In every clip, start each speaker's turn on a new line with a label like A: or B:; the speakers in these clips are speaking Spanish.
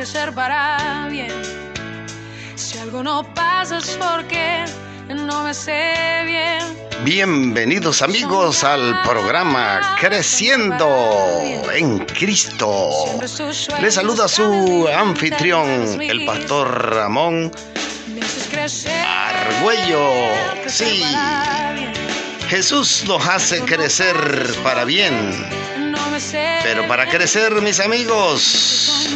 A: crecer para bien. Si algo no pasa es porque no me sé bien.
B: Bienvenidos amigos al programa Creciendo en Cristo. Les saluda su anfitrión, el pastor Ramón Argüello. Sí, Jesús nos hace crecer para bien. Pero para crecer, mis amigos,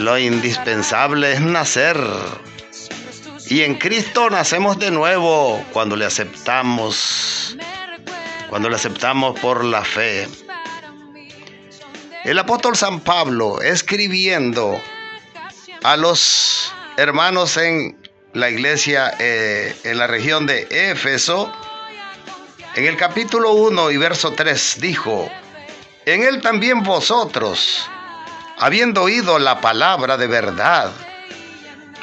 B: lo indispensable es nacer. Y en Cristo nacemos de nuevo cuando le aceptamos, cuando le aceptamos por la fe. El apóstol San Pablo escribiendo a los hermanos en la iglesia eh, en la región de Éfeso, en el capítulo 1 y verso 3 dijo, en él también vosotros, habiendo oído la palabra de verdad,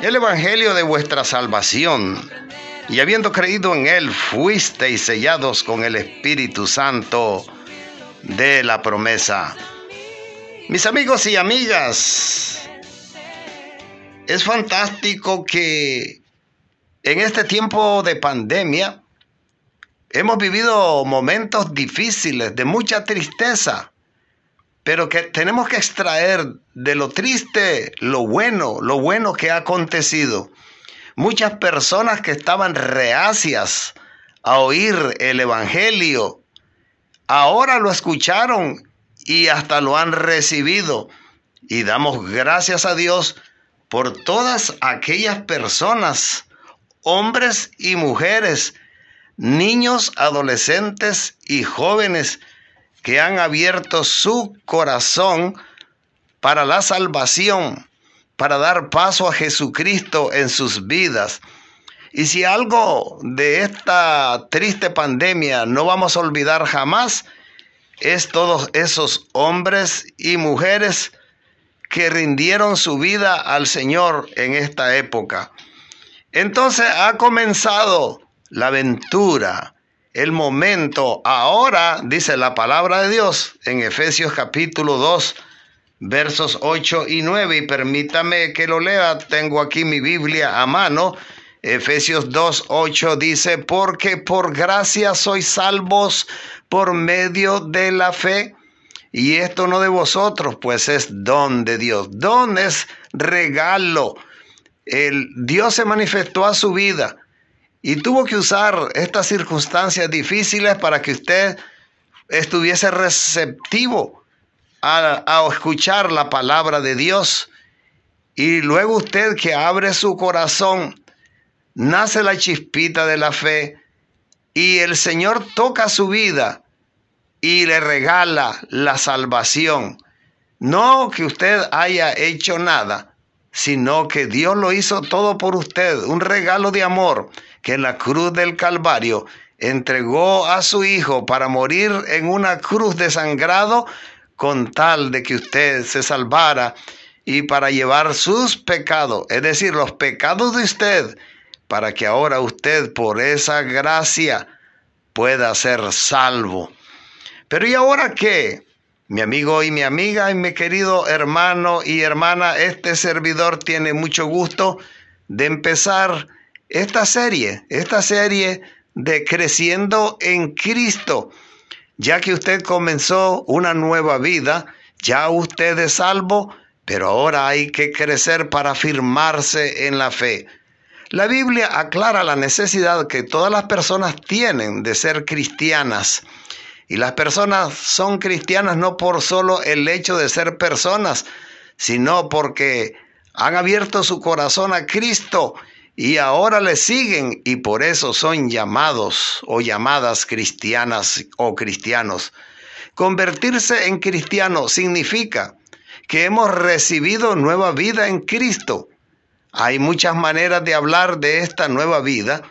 B: el Evangelio de vuestra salvación, y habiendo creído en Él, fuisteis sellados con el Espíritu Santo de la promesa. Mis amigos y amigas, es fantástico que en este tiempo de pandemia hemos vivido momentos difíciles, de mucha tristeza pero que tenemos que extraer de lo triste lo bueno, lo bueno que ha acontecido. Muchas personas que estaban reacias a oír el Evangelio, ahora lo escucharon y hasta lo han recibido. Y damos gracias a Dios por todas aquellas personas, hombres y mujeres, niños, adolescentes y jóvenes, que han abierto su corazón para la salvación, para dar paso a Jesucristo en sus vidas. Y si algo de esta triste pandemia no vamos a olvidar jamás, es todos esos hombres y mujeres que rindieron su vida al Señor en esta época. Entonces ha comenzado la aventura, el momento. Ahora, dice la palabra de Dios en Efesios capítulo 2, versos 8 y 9. Y permítame que lo lea. Tengo aquí mi Biblia a mano. Efesios 2, 8 dice, porque por gracia sois salvos por medio de la fe. Y esto no de vosotros, pues es don de Dios. Don es regalo. El Dios se manifestó a su vida y tuvo que usar estas circunstancias difíciles para que usted estuviese receptivo a, a, escuchar la palabra de Dios. Y luego usted que abre su corazón, nace la chispita de la fe y el Señor toca su vida y le regala la salvación. No que usted haya hecho nada, sino que Dios lo hizo todo por usted, un regalo de amor que en la cruz del Calvario entregó a su Hijo para morir en una cruz de sangrado con tal de que usted se salvara y para llevar sus pecados, es decir, los pecados de usted, para que ahora usted por esa gracia pueda ser salvo. Pero ¿y ahora qué? Mi amigo y mi amiga y mi querido hermano y hermana, este servidor tiene mucho gusto de empezar esta serie, esta serie de Creciendo en Cristo, ya que usted comenzó una nueva vida, ya usted es salvo, pero ahora hay que crecer para afirmarse en la fe. La Biblia aclara la necesidad que todas las personas tienen de ser cristianas. Y las personas son cristianas no por solo el hecho de ser personas, sino porque han abierto su corazón a Cristo y ahora le siguen y por eso son llamados o llamadas cristianas o cristianos. Convertirse en cristiano significa que hemos recibido nueva vida en Cristo. Hay muchas maneras de hablar de esta nueva vida,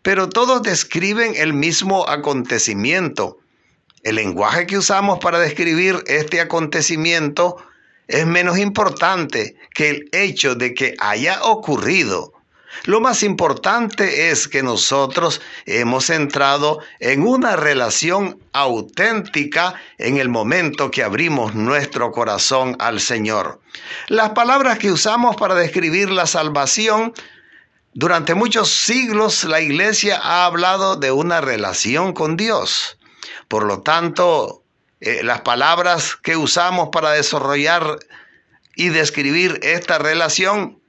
B: pero todos describen el mismo acontecimiento. El lenguaje que usamos para describir este acontecimiento es menos importante que el hecho de que haya ocurrido Lo más importante es que nosotros hemos entrado en una relación auténtica en el momento que abrimos nuestro corazón al Señor. Las palabras que usamos para describir la salvación durante muchos siglos la iglesia ha hablado de una relación con Dios. Por lo tanto, eh, las palabras que usamos para desarrollar y describir esta relación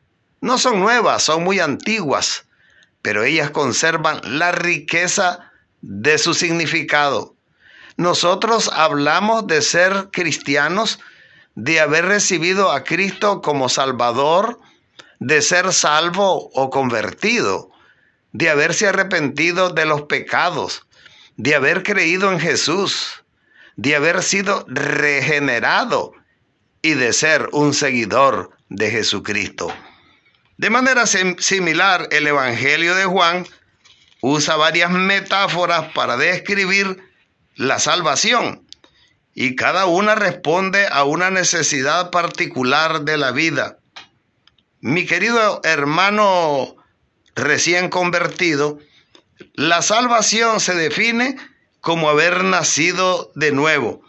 B: no son nuevas, son muy antiguas, pero ellas conservan la riqueza de su significado. Nosotros hablamos de ser cristianos, de haber recibido a Cristo como Salvador, de ser salvo o convertido, de haberse arrepentido de los pecados, de haber creído en Jesús, de haber sido regenerado y de ser un seguidor de Jesucristo. De manera similar, el Evangelio de Juan usa varias metáforas para describir la salvación y cada una responde a una necesidad particular de la vida. Mi querido hermano recién convertido, la salvación se define como haber nacido de nuevo.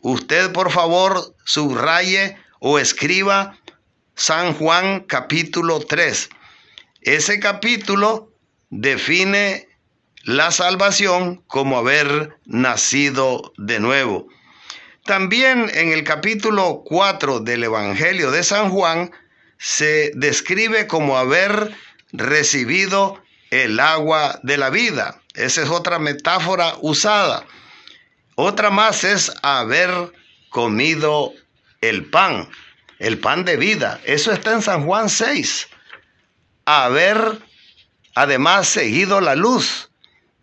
B: Usted por favor subraye o escriba San Juan capítulo 3. Ese capítulo define la salvación como haber nacido de nuevo. También en el capítulo 4 del Evangelio de San Juan se describe como haber recibido el agua de la vida. Esa es otra metáfora usada. Otra más es haber comido el pan el pan de vida. Eso está en San Juan 6. Haber además seguido la luz.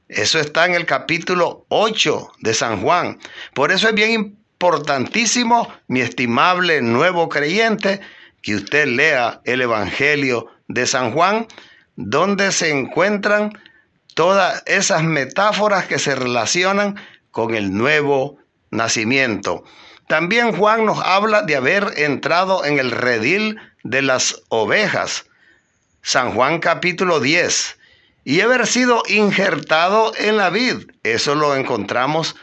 B: Eso está en el capítulo 8 de San Juan. Por eso es bien importantísimo, mi estimable nuevo creyente, que usted lea el Evangelio de San Juan, donde se encuentran todas esas metáforas que se relacionan con el nuevo nacimiento. También Juan nos habla de haber entrado en el redil de las ovejas. San Juan capítulo 10. Y haber sido injertado en la vid. Eso lo encontramos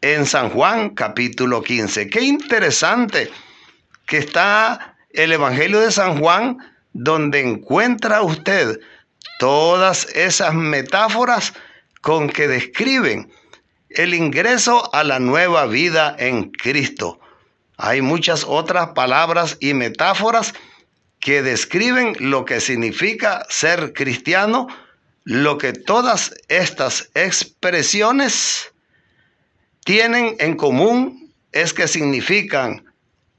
B: en San Juan capítulo 15. Qué interesante que está el Evangelio de San Juan donde encuentra usted todas esas metáforas con que describen el ingreso a la nueva vida en Cristo. Hay muchas otras palabras y metáforas que describen lo que significa ser cristiano, lo que todas estas expresiones tienen en común es que significan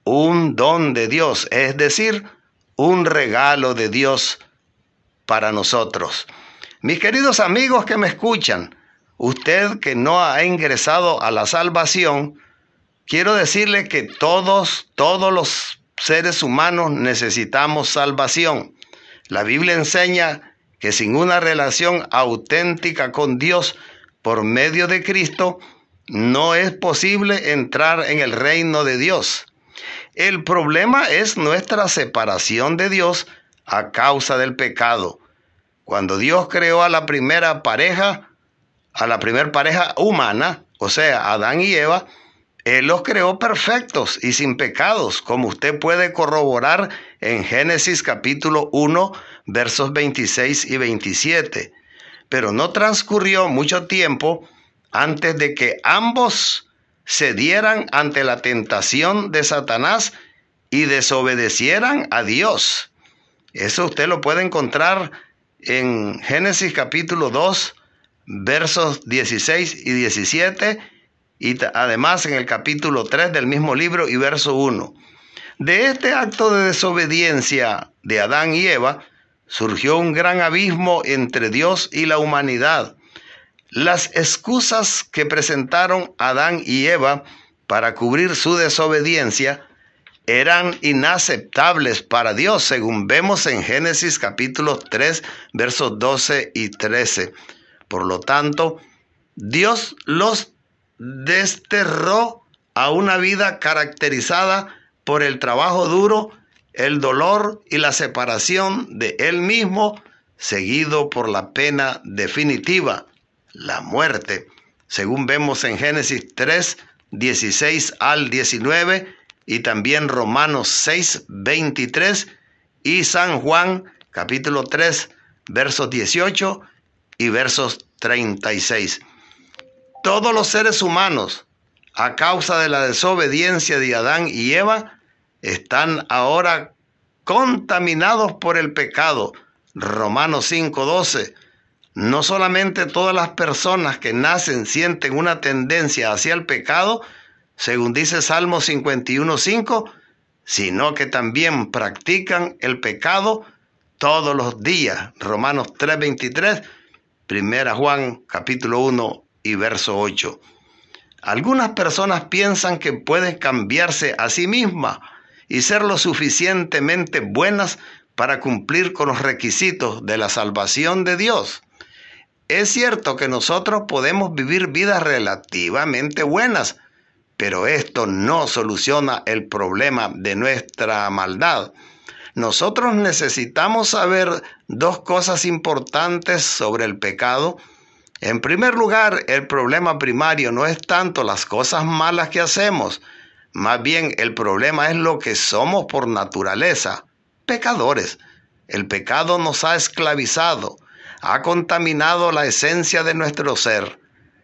B: un don de Dios, es decir, un regalo de Dios para nosotros. Mis queridos amigos que me escuchan, Usted que no ha ingresado a la salvación, quiero decirle que todos, todos los seres humanos necesitamos salvación. La Biblia enseña que sin una relación auténtica con Dios por medio de Cristo, no es posible entrar en el reino de Dios. El problema es nuestra separación de Dios a causa del pecado. Cuando Dios creó a la primera pareja, a la primera pareja humana, o sea, Adán y Eva, Él los creó perfectos y sin pecados, como usted puede corroborar en Génesis capítulo 1, versos 26 y 27. Pero no transcurrió mucho tiempo antes de que ambos cedieran ante la tentación de Satanás y desobedecieran a Dios. Eso usted lo puede encontrar en Génesis capítulo 2, versos 16 y 17, y además en el capítulo 3 del mismo libro y verso 1. De este acto de desobediencia de Adán y Eva surgió un gran abismo entre Dios y la humanidad. Las excusas que presentaron Adán y Eva para cubrir su desobediencia eran inaceptables para Dios, según vemos en Génesis capítulo 3, versos 12 y 13. Por lo tanto, Dios los desterró a una vida caracterizada por el trabajo duro el dolor y la separación de él mismo, seguido por la pena definitiva, la muerte, según vemos en Génesis 3, 16 al 19 y también Romanos 6, 23 y San Juan capítulo 3, versos 18 y versos 36. Todos los seres humanos, a causa de la desobediencia de Adán y Eva, están ahora contaminados por el pecado. Romanos 5:12. No solamente todas las personas que nacen sienten una tendencia hacia el pecado, según dice Salmo 51:5, sino que también practican el pecado todos los días. Romanos 3:23, Primera Juan capítulo 1 y verso 8. Algunas personas piensan que pueden cambiarse a sí mismas y ser lo suficientemente buenas para cumplir con los requisitos de la salvación de Dios. Es cierto que nosotros podemos vivir vidas relativamente buenas, pero esto no soluciona el problema de nuestra maldad. Nosotros necesitamos saber dos cosas importantes sobre el pecado. En primer lugar, el problema primario no es tanto las cosas malas que hacemos, más bien el problema es lo que somos por naturaleza, pecadores. El pecado nos ha esclavizado, ha contaminado la esencia de nuestro ser.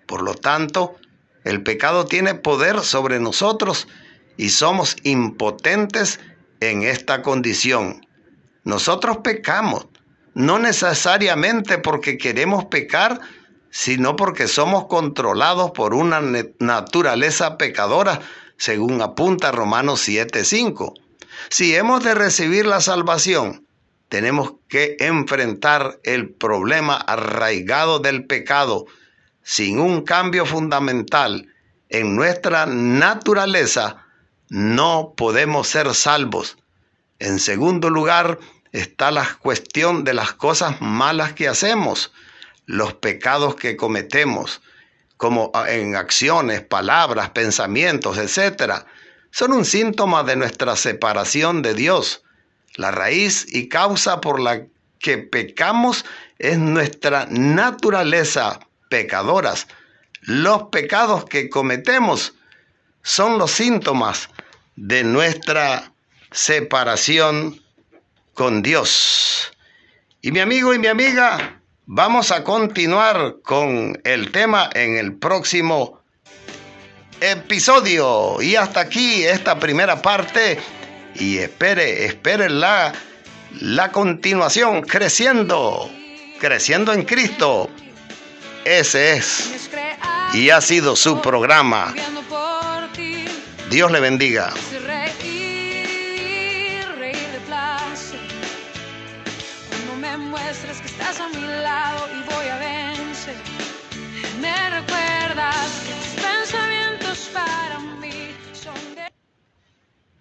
B: Por lo tanto, el pecado tiene poder sobre nosotros y somos impotentes en esta condición. Nosotros pecamos, no necesariamente porque queremos pecar, sino porque somos controlados por una naturaleza pecadora según apunta Romanos 7:5. Si hemos de recibir la salvación, tenemos que enfrentar el problema arraigado del pecado. Sin un cambio fundamental en nuestra naturaleza, no podemos ser salvos. En segundo lugar, está la cuestión de las cosas malas que hacemos, los pecados que cometemos como en acciones, palabras, pensamientos, etc., son un síntoma de nuestra separación de Dios. La raíz y causa por la que pecamos es nuestra naturaleza pecadoras. Los pecados que cometemos son los síntomas de nuestra separación con Dios. Y mi amigo y mi amiga, Vamos a continuar con el tema en el próximo episodio. Y hasta aquí esta primera parte. Y espere, espere la, la continuación, creciendo, creciendo en Cristo. Ese es y ha sido su programa. Dios le bendiga.